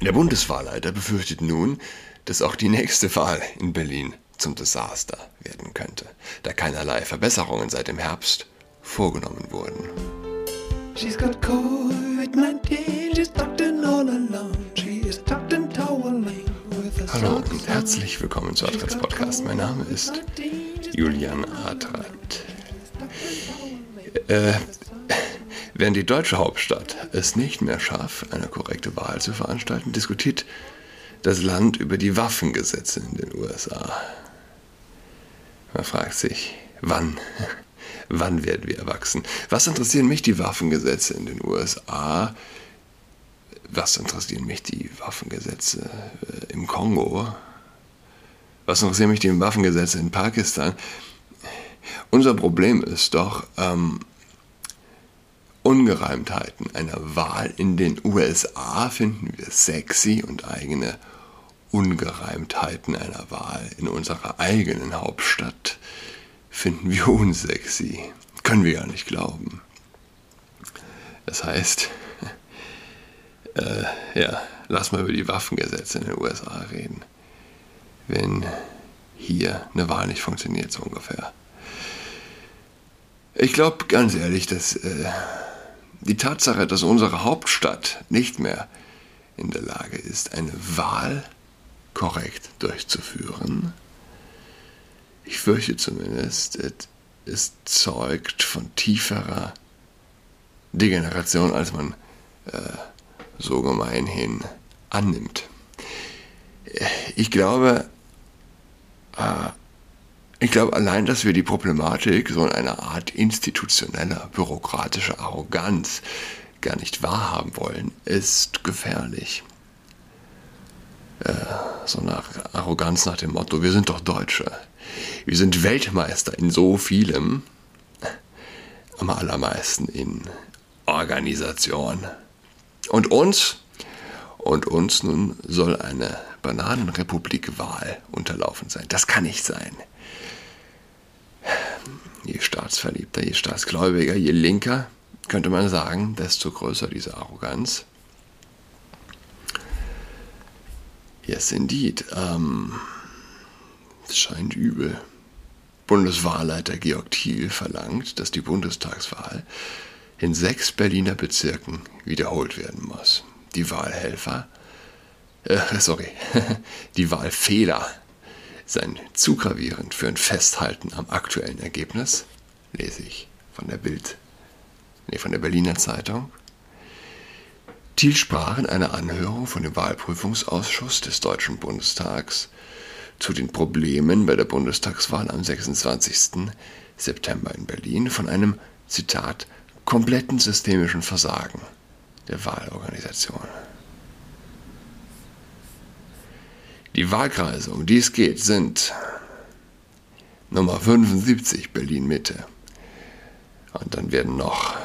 Der Bundeswahlleiter befürchtet nun, dass auch die nächste Wahl in Berlin zum Desaster werden könnte, da keinerlei Verbesserungen seit dem Herbst vorgenommen wurden. She's got COVID-19, she's tucked in all alone. She is tucked in toweling Hallo und herzlich willkommen zu Adrats Podcast. Mein Name ist Julian Adrat. Äh, während die deutsche Hauptstadt es nicht mehr schafft, eine korrekte Wahl zu veranstalten, diskutiert das Land über die Waffengesetze in den USA. Man fragt sich, wann? Wann werden wir erwachsen? Was interessieren mich die Waffengesetze in den USA? Was interessieren mich die Waffengesetze äh, im Kongo? Was interessieren mich die Waffengesetze in Pakistan? Unser Problem ist doch ähm, Ungereimtheiten einer Wahl in den USA finden wir sexy und eigene Ungereimtheiten einer Wahl in unserer eigenen Hauptstadt finden wir unsexy. Können wir gar nicht glauben. Das heißt, äh, ja, lass mal über die Waffengesetze in den USA reden. Wenn hier eine Wahl nicht funktioniert, so ungefähr. Ich glaube ganz ehrlich, dass äh, die Tatsache, dass unsere Hauptstadt nicht mehr in der Lage ist, eine Wahl korrekt durchzuführen, ich fürchte zumindest, es zeugt von tieferer Degeneration, als man äh, so gemeinhin annimmt. Ich glaube, äh, ich glaube allein, dass wir die Problematik so in einer Art institutioneller, bürokratischer Arroganz gar nicht wahrhaben wollen, ist gefährlich. Äh, so nach Arroganz nach dem Motto, wir sind doch Deutsche. Wir sind Weltmeister in so vielem, am allermeisten in Organisation. Und uns, und uns nun soll eine Bananenrepublik-Wahl unterlaufen sein. Das kann nicht sein. Je staatsverliebter, je staatsgläubiger, je linker, könnte man sagen, desto größer diese Arroganz. Yes, indeed. Ähm, es scheint übel. Bundeswahlleiter Georg Thiel verlangt, dass die Bundestagswahl in sechs Berliner Bezirken wiederholt werden muss. Die Wahlhelfer, äh, sorry, die Wahlfehler seien zu gravierend für ein Festhalten am aktuellen Ergebnis, lese ich von der Bild, nee, von der Berliner Zeitung. Thiel sprach in einer Anhörung von dem Wahlprüfungsausschuss des Deutschen Bundestags zu den Problemen bei der Bundestagswahl am 26. September in Berlin von einem, Zitat, kompletten systemischen Versagen der Wahlorganisation. Die Wahlkreise, um die es geht, sind Nummer 75 Berlin Mitte. Und dann werden noch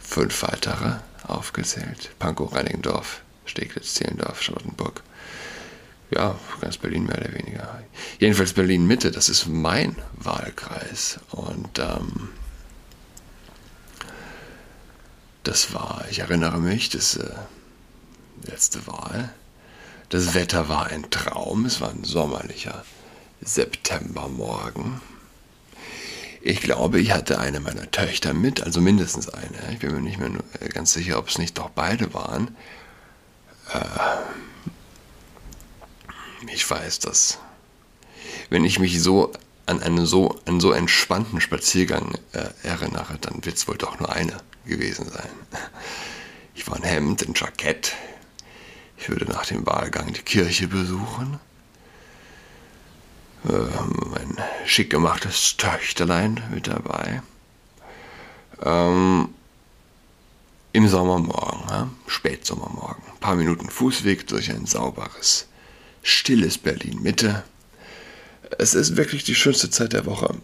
fünf weitere aufgezählt. Pankow, Reinigendorf, Steglitz, Zehlendorf, Charlottenburg. Ja, ganz Berlin mehr oder weniger. Jedenfalls Berlin Mitte, das ist mein Wahlkreis. Und ähm, das war, ich erinnere mich, das äh, letzte Wahl. Das Wetter war ein Traum, es war ein sommerlicher Septembermorgen. Ich glaube, ich hatte eine meiner Töchter mit, also mindestens eine. Ich bin mir nicht mehr ganz sicher, ob es nicht doch beide waren. Äh, ich weiß, dass wenn ich mich so an einen so, einen so entspannten Spaziergang äh, erinnere, dann wird es wohl doch nur eine gewesen sein. Ich war ein Hemd, ein Jackett. Ich würde nach dem Wahlgang die Kirche besuchen äh, mein schick gemachtes Töchterlein mit dabei. Ähm, Im Sommermorgen, ja, Spätsommermorgen, ein paar Minuten Fußweg durch ein sauberes, stilles Berlin-Mitte. Es ist wirklich die schönste Zeit der Woche,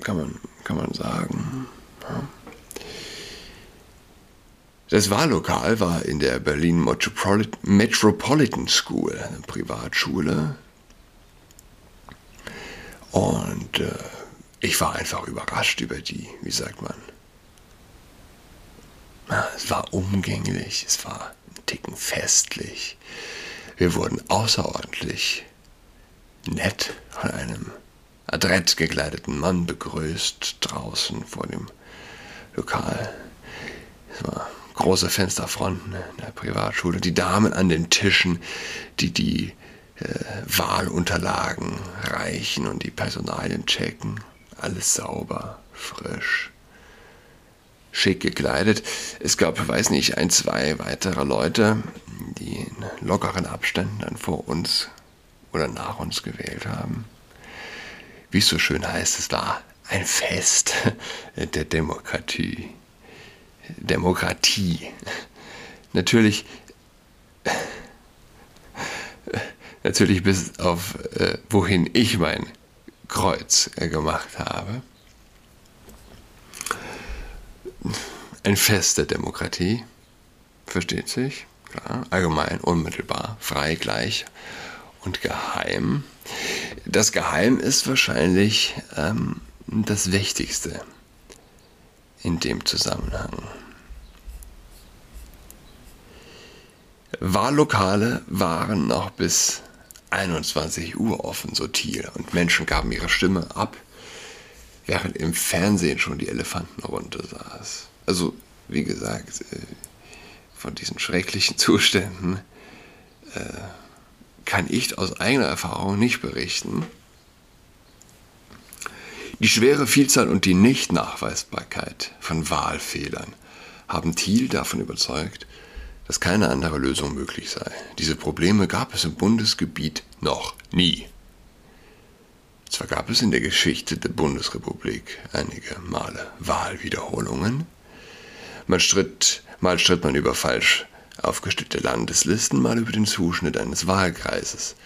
kann man, kann man sagen. Ja. Das Wahllokal war in der Berlin Metropolitan School, eine Privatschule, und äh, ich war einfach überrascht über die, wie sagt man. Ja, es war umgänglich, es war Ticken festlich. Wir wurden außerordentlich nett von einem adrett gekleideten Mann begrüßt draußen vor dem Lokal. Es war große Fensterfronten in der Privatschule, die Damen an den Tischen, die die äh, Wahlunterlagen reichen und die Personalien checken. Alles sauber, frisch, schick gekleidet. Es gab, weiß nicht, ein, zwei weitere Leute, die in lockeren Abständen dann vor uns oder nach uns gewählt haben. Wie es so schön heißt, es war ein Fest der Demokratie. Demokratie. Natürlich, natürlich bis auf äh, wohin ich mein Kreuz äh, gemacht habe. Ein Fest der Demokratie, versteht sich, klar, allgemein, unmittelbar, frei, gleich und geheim. Das Geheim ist wahrscheinlich ähm, das Wichtigste in dem Zusammenhang. Wahllokale waren noch bis 21 Uhr offen, so Thiel, und Menschen gaben ihre Stimme ab, während im Fernsehen schon die Elefantenrunde saß. Also, wie gesagt, äh, von diesen schrecklichen Zuständen äh, kann ich aus eigener Erfahrung nicht berichten. Die schwere Vielzahl und die Nichtnachweisbarkeit von Wahlfehlern haben Thiel davon überzeugt, dass keine andere Lösung möglich sei. Diese Probleme gab es im Bundesgebiet noch nie. Zwar gab es in der Geschichte der Bundesrepublik einige Male Wahlwiederholungen, man stritt, mal stritt man über falsch aufgestellte Landeslisten, mal über den Zuschnitt eines Wahlkreises.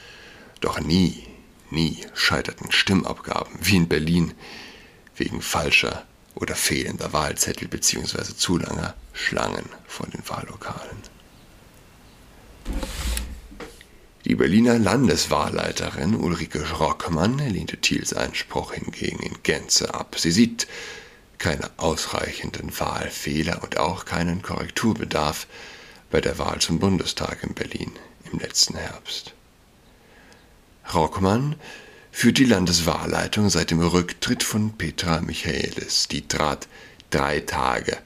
Doch nie, nie scheiterten Stimmabgaben wie in Berlin wegen falscher oder fehlender Wahlzettel bzw. zu langer Schlangen vor den Wahllokalen. Die Berliner Landeswahlleiterin Ulrike Schrockmann lehnte Thiels Einspruch hingegen in Gänze ab. Sie sieht keine ausreichenden Wahlfehler und auch keinen Korrekturbedarf bei der Wahl zum Bundestag in Berlin im letzten Herbst. Rockmann führt die Landeswahlleitung seit dem Rücktritt von Petra Michaelis. Die trat drei Tage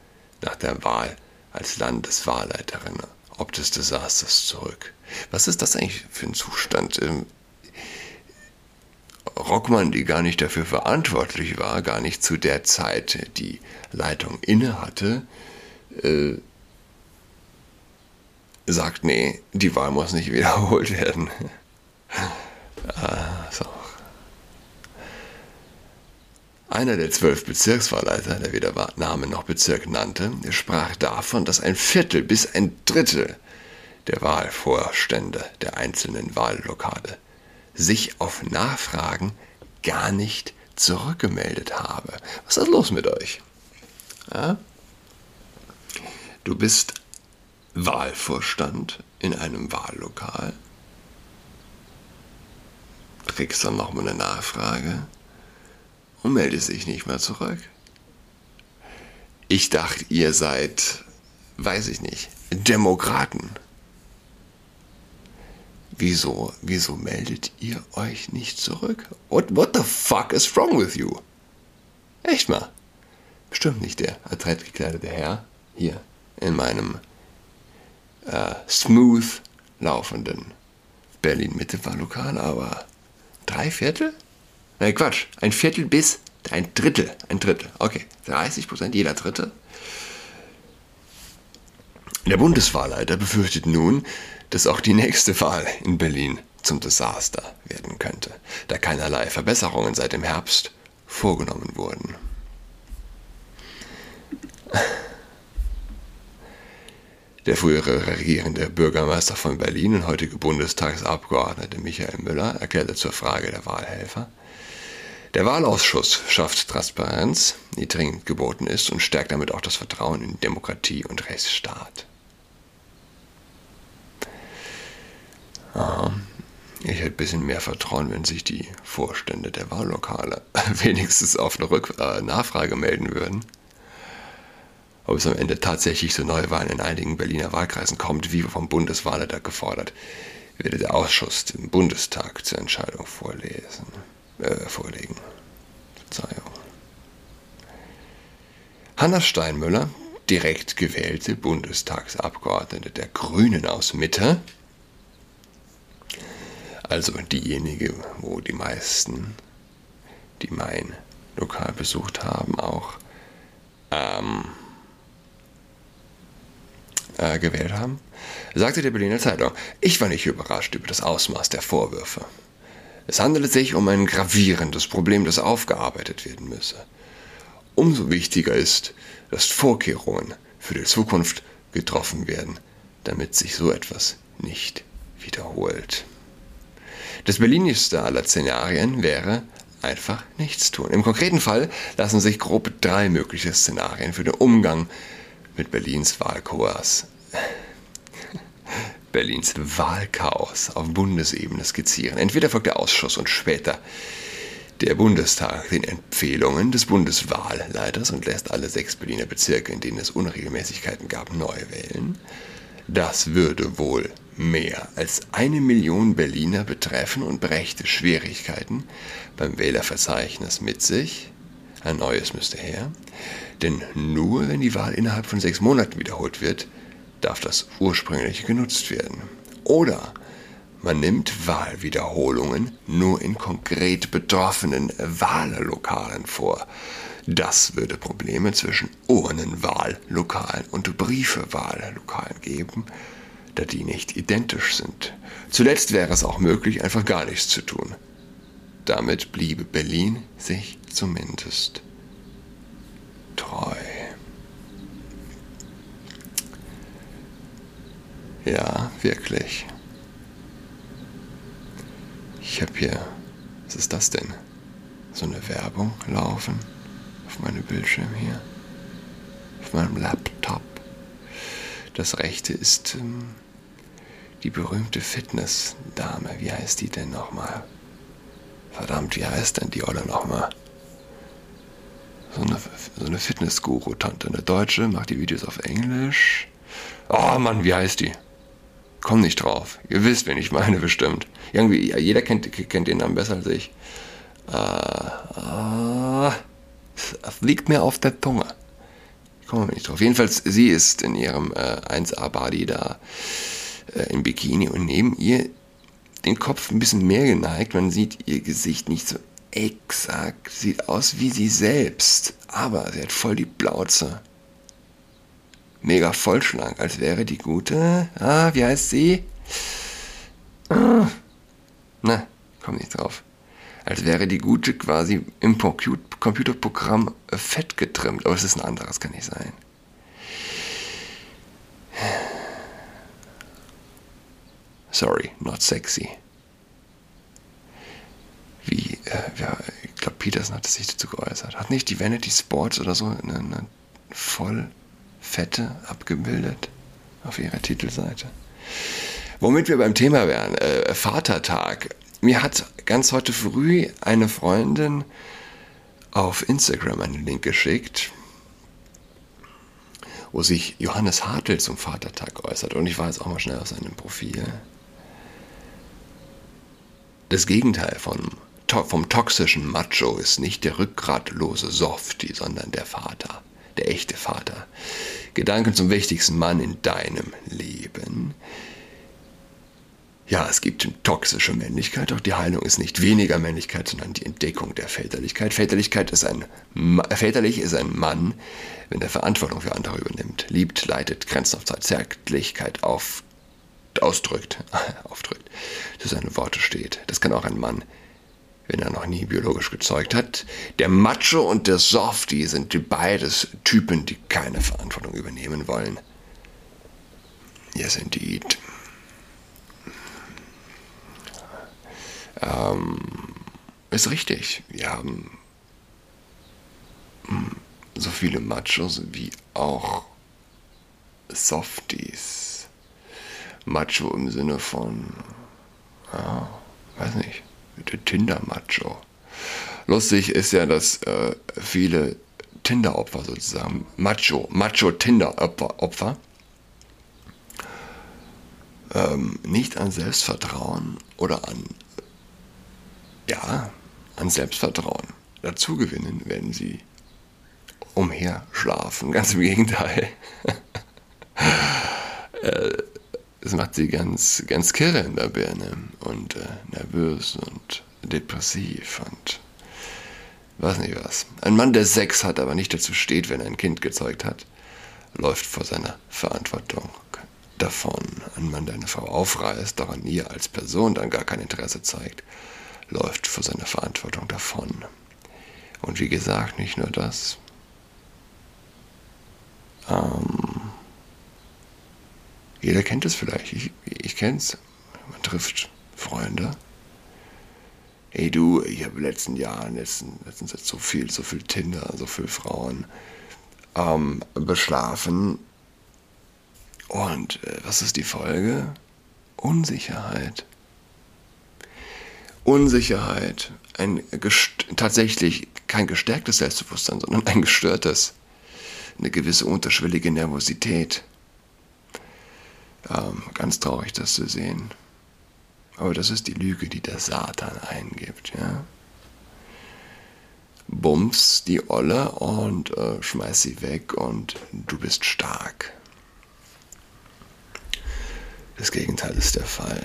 nach der Wahl als Landeswahlleiterin ob des Desasters zurück. Was ist das eigentlich für ein Zustand? Ähm, Rockmann, die gar nicht dafür verantwortlich war, gar nicht zu der Zeit die Leitung inne hatte, äh, sagt, nee, die Wahl muss nicht wiederholt werden. Ah, so. Einer der zwölf Bezirkswahlleiter, der weder Name noch Bezirk nannte, sprach davon, dass ein Viertel bis ein Drittel der Wahlvorstände der einzelnen Wahllokale sich auf Nachfragen gar nicht zurückgemeldet habe. Was ist los mit euch? Ja? Du bist Wahlvorstand in einem Wahllokal, kriegst dann nochmal eine Nachfrage und meldest dich nicht mehr zurück. Ich dachte, ihr seid, weiß ich nicht, Demokraten. Wieso, wieso meldet ihr euch nicht zurück? What, what the fuck is wrong with you? Echt mal. Bestimmt nicht der adrett gekleidete Herr hier in meinem äh, smooth laufenden Berlin-Mitte-Wahllokal, aber drei Viertel? Nein, Quatsch. Ein Viertel bis ein Drittel. Ein Drittel. Okay. 30 Prozent jeder Dritte. Der Bundeswahlleiter befürchtet nun, dass auch die nächste Wahl in Berlin zum Desaster werden könnte, da keinerlei Verbesserungen seit dem Herbst vorgenommen wurden. Der frühere regierende Bürgermeister von Berlin und heutige Bundestagsabgeordnete Michael Müller erklärte zur Frage der Wahlhelfer, der Wahlausschuss schafft Transparenz, die dringend geboten ist und stärkt damit auch das Vertrauen in Demokratie und Rechtsstaat. Ich hätte ein bisschen mehr Vertrauen, wenn sich die Vorstände der Wahllokale wenigstens auf eine Rück äh, Nachfrage melden würden. Ob es am Ende tatsächlich zu Neuwahlen in einigen Berliner Wahlkreisen kommt, wie vom Bundeswahlleiter gefordert, werde der Ausschuss dem Bundestag zur Entscheidung vorlesen, äh, vorlegen. Verzeihung. Hanna Steinmüller, direkt gewählte Bundestagsabgeordnete der Grünen aus Mitte, also diejenige, wo die meisten, die mein Lokal besucht haben, auch ähm, äh, gewählt haben, sagte der Berliner Zeitung, ich war nicht überrascht über das Ausmaß der Vorwürfe. Es handelte sich um ein gravierendes Problem, das aufgearbeitet werden müsse. Umso wichtiger ist, dass Vorkehrungen für die Zukunft getroffen werden, damit sich so etwas nicht wiederholt. Das berlinigste aller Szenarien wäre einfach nichts tun. Im konkreten Fall lassen sich grob drei mögliche Szenarien für den Umgang mit Berlins Wahlchaos, Berlins Wahlchaos auf Bundesebene skizzieren. Entweder folgt der Ausschuss und später der Bundestag den Empfehlungen des Bundeswahlleiters und lässt alle sechs Berliner Bezirke, in denen es Unregelmäßigkeiten gab, neu wählen. Das würde wohl mehr als eine Million Berliner betreffen und brächte Schwierigkeiten beim Wählerverzeichnis mit sich. Ein neues müsste her. Denn nur wenn die Wahl innerhalb von sechs Monaten wiederholt wird, darf das ursprüngliche genutzt werden. Oder man nimmt Wahlwiederholungen nur in konkret betroffenen Wahllokalen vor. Das würde Probleme zwischen Urnenwahllokalen und Briefewahllokalen geben, da die nicht identisch sind. Zuletzt wäre es auch möglich, einfach gar nichts zu tun. Damit bliebe Berlin sich zumindest treu. Ja, wirklich. Ich habe hier, was ist das denn? So eine Werbung laufen auf meinem Bildschirm hier, auf meinem Laptop. Das rechte ist ähm, die berühmte Fitnessdame. Wie heißt die denn nochmal? Verdammt, wie heißt denn die Olle nochmal? So eine, so eine Fitness-Guru-Tante. Eine Deutsche, macht die Videos auf Englisch. Oh Mann, wie heißt die? Komm nicht drauf. Ihr wisst, wen ich meine, bestimmt. Irgendwie, jeder kennt, kennt den Namen besser als ich. Äh, äh, es liegt mir auf der Zunge. Ich komme nicht drauf. Jedenfalls, sie ist in ihrem äh, 1A-Body da äh, im Bikini und neben ihr den Kopf ein bisschen mehr geneigt. Man sieht ihr Gesicht nicht so exakt. Sieht aus wie sie selbst. Aber sie hat voll die Blauze mega vollschlank, als wäre die gute, ah, wie heißt sie? Na, komm nicht drauf. Als wäre die gute quasi im Computerprogramm fett getrimmt, aber es ist ein anderes, kann nicht sein. Sorry, not sexy. Wie, äh, ja, ich glaube, Peterson hat sich dazu geäußert. Hat nicht die Vanity Sports oder so eine, eine voll Fette abgebildet auf ihrer Titelseite. Womit wir beim Thema wären, äh, Vatertag. Mir hat ganz heute früh eine Freundin auf Instagram einen Link geschickt, wo sich Johannes Hartl zum Vatertag äußert. Und ich war jetzt auch mal schnell auf seinem Profil. Das Gegenteil von, vom toxischen Macho ist nicht der rückgratlose Softie, sondern der Vater der echte Vater. Gedanken zum wichtigsten Mann in deinem Leben. Ja, es gibt toxische Männlichkeit, doch die Heilung ist nicht weniger Männlichkeit, sondern die Entdeckung der Väterlichkeit. Väterlichkeit ist ein, väterlich ist ein Mann, wenn er Verantwortung für andere übernimmt, liebt, leitet, Grenzen auf Zeit, Zärtlichkeit auf, ausdrückt, aufdrückt, zu seinen Worte steht. Das kann auch ein Mann wenn er noch nie biologisch gezeugt hat. Der Macho und der Softie sind beides Typen, die keine Verantwortung übernehmen wollen. Yes, indeed. Ähm, ist richtig. Wir haben hm, so viele Machos wie auch Softies. Macho im Sinne von, ja, weiß nicht, der Tinder-Macho. Lustig ist ja, dass äh, viele Tinder-Opfer sozusagen, Macho, Macho-Tinder-Opfer, ähm, nicht an Selbstvertrauen oder an, ja, an Selbstvertrauen dazu gewinnen, wenn sie umherschlafen. Ganz im Gegenteil. Äh, es macht sie ganz, ganz kirre in der Birne und äh, nervös und depressiv und weiß nicht was. Ein Mann, der Sex hat, aber nicht dazu steht, wenn er ein Kind gezeugt hat, läuft vor seiner Verantwortung davon. Ein Mann, der eine Frau aufreißt, doch an ihr als Person dann gar kein Interesse zeigt, läuft vor seiner Verantwortung davon. Und wie gesagt, nicht nur das. Ähm, jeder kennt es vielleicht. Ich, ich kenne es. Man trifft Freunde. Hey du, ich habe in den letzten Jahren, letzten, letztens so viel, so viel Tinder, so viele Frauen ähm, beschlafen. Und äh, was ist die Folge? Unsicherheit. Unsicherheit. Ein tatsächlich kein gestärktes Selbstbewusstsein, sondern ein gestörtes. Eine gewisse unterschwellige Nervosität. Ähm, ganz traurig, das zu sehen. Aber das ist die Lüge, die der Satan eingibt, ja. Bums die Olle und äh, schmeiß sie weg und du bist stark. Das Gegenteil ist der Fall.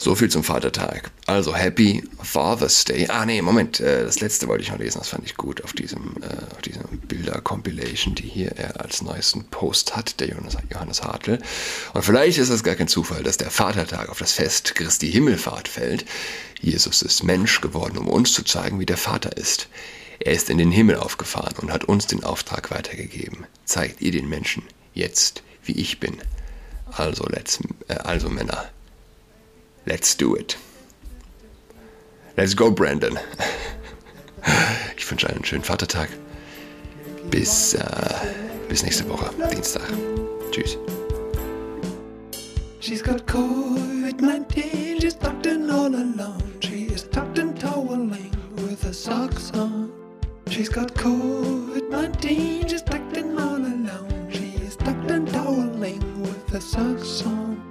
So viel zum Vatertag. Also Happy Father's Day. Ah nee, Moment, äh, das letzte wollte ich noch lesen, das fand ich gut auf diesem, äh, auf diesem Bilder-Compilation, die hier er als neuesten Post hat, der Johannes, Johannes Hartl. Und vielleicht ist es gar kein Zufall, dass der Vatertag auf das Fest Christi Himmelfahrt fällt. Jesus ist Mensch geworden, um uns zu zeigen, wie der Vater ist. Er ist in den Himmel aufgefahren und hat uns den Auftrag weitergegeben. Zeigt ihr den Menschen jetzt, wie ich bin. Also, let's, äh, also Männer, Let's do it. Let's go, Brandon. Ich wünsche einen schönen Vatertag. Bis, äh, bis nächste Woche, Dienstag. Tschüss. She's got COVID-19, she's tucked in all alone. She is tucked in toweling with her socks on. She's got COVID-19, she's tucked in all alone. She is tucked in toweling with her socks on.